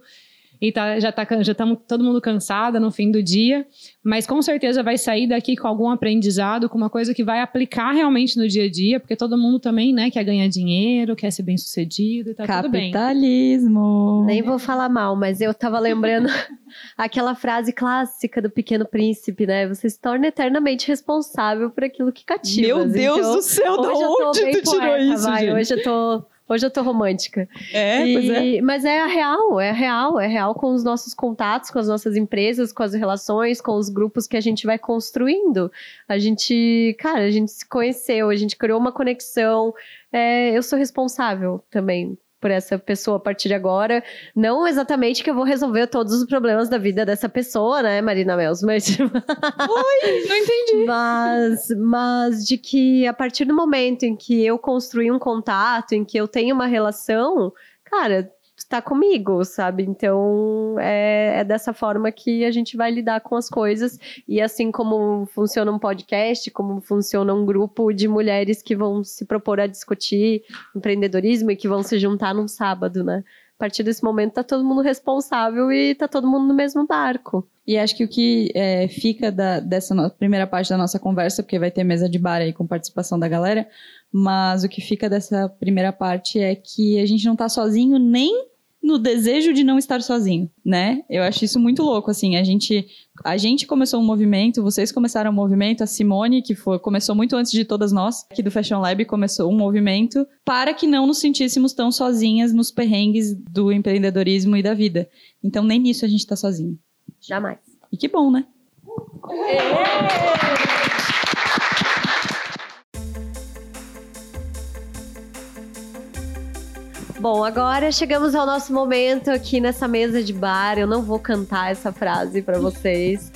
e tá, já tá, já estamos todo mundo cansada no fim do dia, mas com certeza vai sair daqui com algum aprendizado, com uma coisa que vai aplicar realmente no dia a dia, porque todo mundo também, né, quer ganhar dinheiro, quer ser bem sucedido e tá tudo bem. Capitalismo. Nem vou falar mal, mas eu tava lembrando aquela frase clássica do Pequeno Príncipe, né? Você se torna eternamente responsável por aquilo que cativa. Meu Deus então, do céu, da onde tu tirou poeta, isso, vai. gente? Hoje eu tô Hoje eu tô romântica. É, E- pois é. Mas é real, é real, é real com os nossos contatos, com as nossas empresas, com as relações, com os grupos que a gente vai construindo. A gente, cara, a gente se conheceu, a gente criou uma conexão. É, eu sou responsável também por essa pessoa a partir de agora. Não exatamente que eu vou resolver todos os problemas da vida dessa pessoa, né, Marina Mels? Mas, tipo, Não entendi. mas, mas de que a partir do momento em que eu construí um contato, em que eu tenho uma relação, cara, está comigo, sabe? Então é, é dessa forma que a gente vai lidar com as coisas. E assim como funciona um podcast, como funciona um grupo de mulheres que vão se propor a discutir empreendedorismo e que vão se juntar num sábado, né? A partir desse momento tá todo mundo responsável e tá todo mundo no mesmo barco. E acho que o que é, fica da- dessa no- primeira parte da nossa conversa, porque vai ter mesa de bar aí com participação da galera, mas o que fica dessa primeira parte é que a gente não tá sozinho nem no desejo de não estar sozinho, né? Eu acho isso muito louco, assim, a gente a gente começou um movimento, vocês começaram um movimento, a Simone, que foi, começou muito antes de todas nós, aqui do Fashion Lab, começou um movimento para que não nos sentíssemos tão sozinhas nos perrengues do empreendedorismo e da vida. Então nem nisso a gente tá sozinho. Jamais. E que bom, né? Bom, agora chegamos ao nosso momento aqui nessa mesa de bar. Eu não vou cantar essa frase para vocês,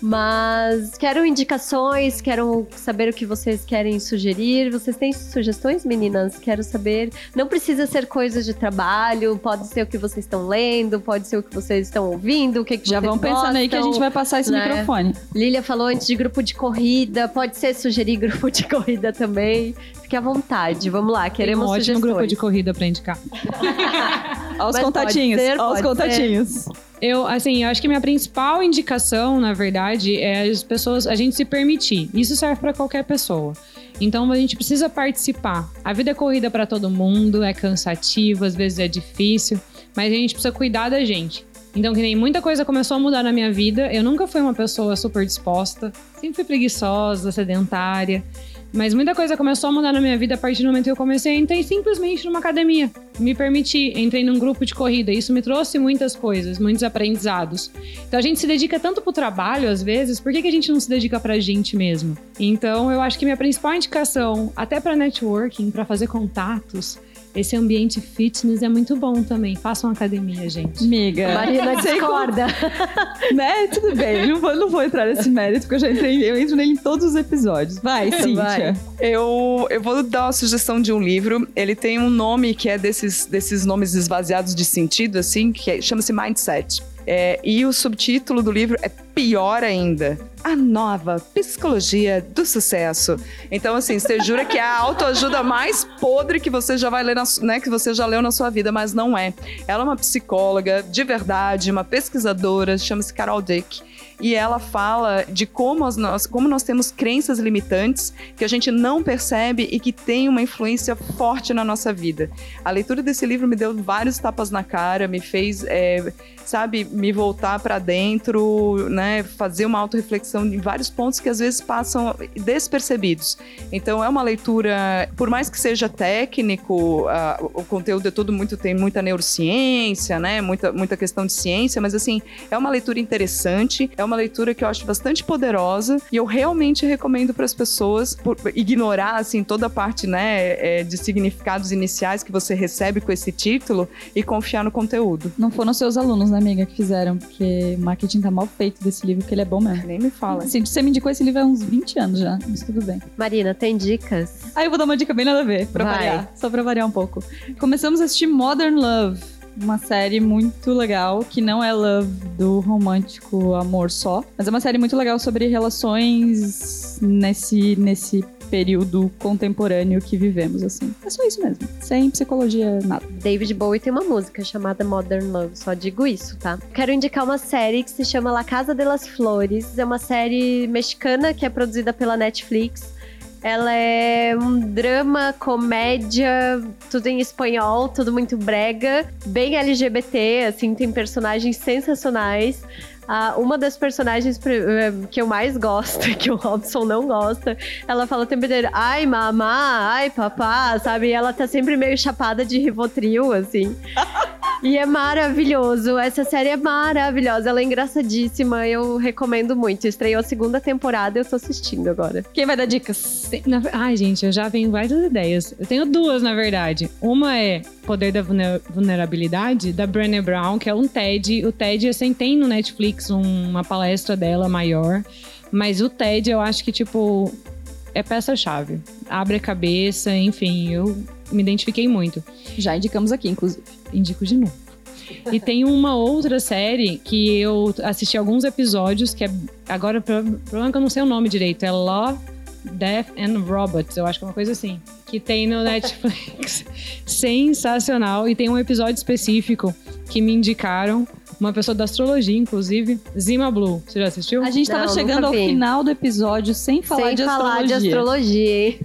mas quero indicações, quero saber o que vocês querem sugerir. Vocês têm sugestões, meninas? Quero saber. Não precisa ser coisas de trabalho, pode ser o que vocês estão lendo, pode ser o que vocês estão ouvindo, o que, que Já vão pensando aí que a gostam. gente vai passar esse né? microfone. Lilia falou antes de grupo de corrida, pode ser sugerir grupo de corrida também. Fique à vontade, vamos lá, queremos Tem um ótimo sugestões. grupo de corrida pra indicar. Aos Mas contatinhos, ser, aos pode contatinhos. Eu, assim, eu acho que minha principal indicação, na verdade, é as pessoas, a gente se permitir. Isso serve pra qualquer pessoa. Então a gente precisa participar. A vida é corrida pra todo mundo, é cansativo, às vezes é difícil, mas a gente precisa cuidar da gente. Então, que nem muita coisa começou a mudar na minha vida. Eu nunca fui uma pessoa super disposta, sempre fui preguiçosa, sedentária. Mas muita coisa começou a mudar na minha vida a partir do momento que eu comecei a entrar simplesmente numa academia. Me permiti, entrei num grupo de corrida. Isso me trouxe muitas coisas, muitos aprendizados. Então a gente se dedica tanto pro trabalho, às vezes, por que, que a gente não se dedica pra gente mesmo? Então eu acho que minha principal indicação, até pra networking, pra fazer contatos, esse ambiente fitness é muito bom também. Façam academia, gente. Miga. Marina Sei como- discorda. né? Tudo bem. Não vou, não vou entrar nesse mérito, porque eu já entrei, eu entro nele em todos os episódios. Vai, Cíntia. Vai. Eu, eu vou dar uma sugestão de um livro. Ele tem um nome que é desses, desses nomes esvaziados de sentido, assim, que é- chama-se Mindset. É, e o subtítulo do livro é pior ainda. A nova psicologia do sucesso. Então, assim, você jura que é a autoajuda mais podre que você já vai ler, na, né, que você já leu na sua vida, mas não é. Ela é uma psicóloga de verdade, uma pesquisadora, chama-se Carol Dick. E ela fala de como, nós, como nós temos crenças limitantes que a gente não percebe e que tem uma influência forte na nossa vida. A leitura desse livro me deu vários tapas na cara, me fez, é, sabe, me voltar para dentro, né, fazer uma autorreflexão em vários pontos que às vezes passam despercebidos. Então é uma leitura, por mais que seja técnico, ah, o conteúdo é todo muito tem muita neurociência, né, muita muita questão de ciência, mas assim é uma leitura interessante, é uma leitura que eu acho bastante poderosa e eu realmente recomendo para as pessoas por- ignorar assim toda a parte, né, é, de significados iniciais que você recebe com esse título e confiar no conteúdo. Não foram seus alunos, né, amiga, que fizeram, porque o marketing tá mal feito desse livro, porque ele é bom mesmo. Nem me fala. Assim, você me indicou esse livro há uns 20 anos já, mas tudo bem. Marina, tem dicas? Aí eu vou dar uma dica bem nada a ver, pra Vai. variar. Só pra variar um pouco. Começamos a assistir Modern Love. Uma série muito legal, que não é Love do romântico amor só, mas é uma série muito legal sobre relações nesse, nesse período contemporâneo que vivemos, assim. É só isso mesmo. Sem psicologia, nada. David Bowie tem uma música chamada Modern Love, só digo isso, tá? Quero indicar uma série que se chama La Casa de las Flores. É uma série mexicana que é produzida pela Netflix. Ela é um drama, comédia, tudo em espanhol, tudo muito brega, bem LGBT, assim, tem personagens sensacionais. Ah, uma das personagens eh, que eu mais gosto, que o Robson não gosta, ela fala o tempo inteiro, ai, mamá, ai, papá, sabe? E ela tá sempre meio chapada de Rivotril, assim. E é maravilhoso. Essa série é maravilhosa. Ela é engraçadíssima. Eu recomendo muito. Estreou a segunda temporada e eu tô assistindo agora. Quem vai dar dicas? Tem- na- Ai, gente, eu já venho várias ideias. Eu tenho duas, na verdade. Uma é Poder da Vulner- Vulnerabilidade, da Brené Brown, que é um TED. O TED, assim, tem no Netflix um- uma palestra dela maior. Mas o TED, eu acho que, tipo, é peça-chave. Abre a cabeça, enfim, eu me identifiquei muito. Já indicamos aqui, inclusive. Indico de novo. E tem uma outra série que eu assisti alguns episódios, que é. Agora, o problema é que eu não sei o nome direito. É Law, Death and Robots, eu acho que é uma coisa assim. Que tem no Netflix. Sensacional. E tem um episódio específico que me indicaram. Uma pessoa da astrologia, inclusive. Zima Blue. Você já assistiu? A gente tava Não, chegando ao vi. final do episódio sem falar, Sem de, falar astrologia. de astrologia, hein?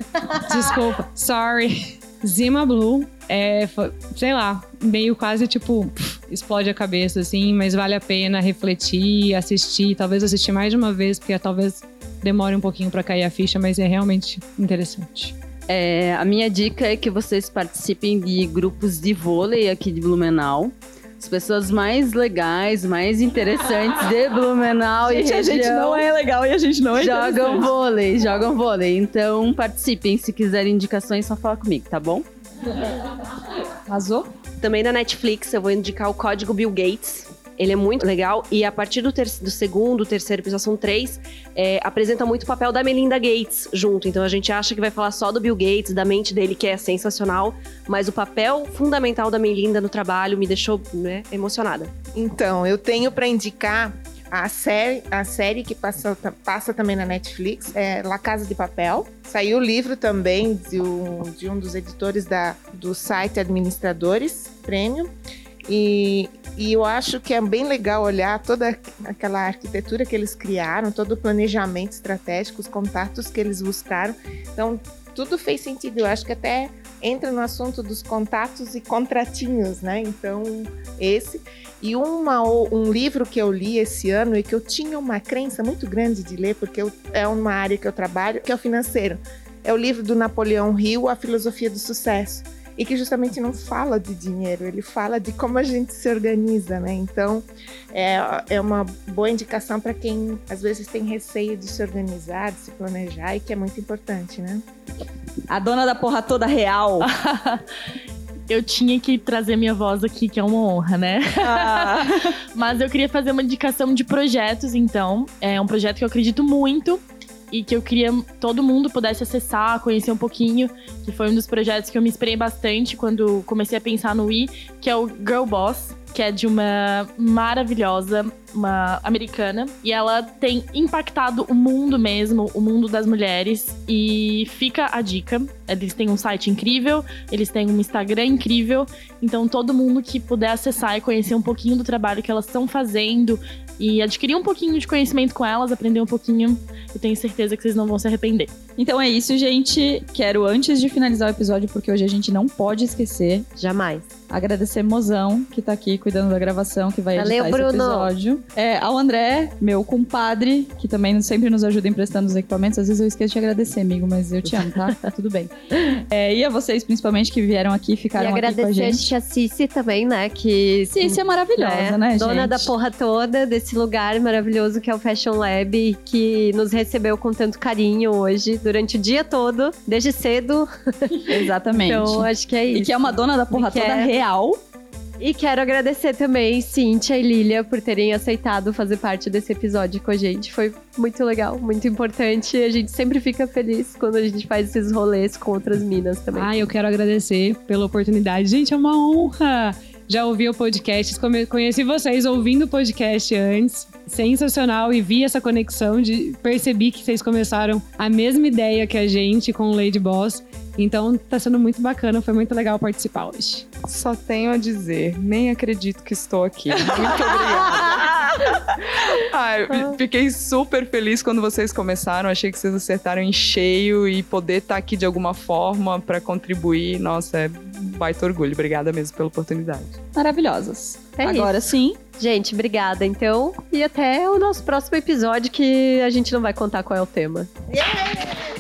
Desculpa. Sorry. Zima Blue é, fo- sei lá, meio quase tipo, explode a cabeça, assim, mas vale a pena refletir, assistir, talvez assistir mais de uma vez, porque talvez demore um pouquinho pra cair a ficha, mas é realmente interessante. É, a minha dica é que vocês participem de grupos de vôlei aqui de Blumenau. As pessoas mais legais, mais interessantes de Blumenau Gente, e a gente região não é legal e a gente não é jogam vôlei, jogam vôlei. Então participem, se quiserem indicações, só fala comigo, tá bom? Arrasou? Também na Netflix eu vou indicar o Código Bill Gates. Ele é muito legal e a partir do, ter- do segundo, terceiro episódio, são três, é, apresenta muito o papel da Melinda Gates junto. Então a gente acha que vai falar só do Bill Gates, da mente dele, que é sensacional, mas o papel fundamental da Melinda no trabalho me deixou né, emocionada. Então, eu tenho para indicar a série, a série que passa, passa também na Netflix, é La Casa de Papel. Saiu o livro também de um, de um dos editores da, do site Administradores Prêmio. E, e eu acho que é bem legal olhar toda aquela arquitetura que eles criaram, todo o planejamento estratégico, os contatos que eles buscaram. Então, tudo fez sentido. Eu acho que até entra no assunto dos contatos e contratinhos, né? Então, esse. E uma, um livro que eu li esse ano e que eu tinha uma crença muito grande de ler, porque eu, é uma área que eu trabalho, que é o financeiro. É o livro do Napoleão Hill, A Filosofia do Sucesso. E que justamente não fala de dinheiro, ele fala de como a gente se organiza, né? Então, é, é uma boa indicação para quem às vezes tem receio de se organizar, de se planejar, e que é muito importante, né? A dona da porra toda real. Eu tinha que trazer minha voz aqui, que é uma honra, né? Ah. Mas eu queria fazer uma indicação de projetos, então. É um projeto que eu acredito muito e que eu queria todo mundo pudesse acessar, conhecer um pouquinho, que foi um dos projetos que eu me inspirei bastante quando comecei a pensar no I, que é o Girl Boss, que é de uma maravilhosa, uma americana, e ela tem impactado o mundo mesmo, o mundo das mulheres, e fica a dica. Eles têm um site incrível, eles têm um Instagram incrível, então todo mundo que puder acessar e conhecer um pouquinho do trabalho que elas estão fazendo e adquirir um pouquinho de conhecimento com elas, aprender um pouquinho, eu tenho certeza que vocês não vão se arrepender. Então é isso, gente. Quero, antes de finalizar o episódio, porque hoje a gente não pode esquecer, Jamais. agradecer Mozão, que tá aqui cuidando da gravação, que vai Valeu, editar Bruno. esse episódio. É, ao André, meu compadre, que também sempre nos ajuda emprestando os equipamentos. Às vezes eu esqueço de agradecer, amigo, mas eu te amo, tá? Tudo bem. É, e a vocês, principalmente, que vieram aqui e E ficaram aqui com a agradecer a gente. tia Cici também, né? Que Cici é maravilhosa, né, Dona gente? da porra toda desse lugar maravilhoso que é o Fashion Lab, que nos recebeu com tanto carinho hoje, durante o dia todo, desde cedo. Exatamente. Então, acho que é isso. E que é uma dona da porra E toda é- real. E quero agradecer também Cíntia e Lilia por terem aceitado fazer parte desse episódio com a gente. Foi muito legal, muito importante. A gente sempre fica feliz quando a gente faz esses rolês com outras minas também. Ah, eu quero agradecer pela oportunidade. Gente, é uma honra! já ouvia o podcast, conheci vocês ouvindo o podcast antes. Sensacional e vi essa conexão de percebi que vocês começaram a mesma ideia que a gente com o Lady Boss. Então tá sendo muito bacana, foi muito legal participar hoje. Só tenho a dizer, nem acredito que estou aqui. Muito obrigada. Ai, fiquei super feliz quando vocês começaram. Achei que vocês acertaram em cheio e poder estar aqui de alguma forma para contribuir. Nossa, é baita orgulho. Obrigada mesmo pela oportunidade. Maravilhosas. É Agora sim, Gente, obrigada então. E até o nosso próximo episódio que a gente não vai contar qual é o tema. Yeah!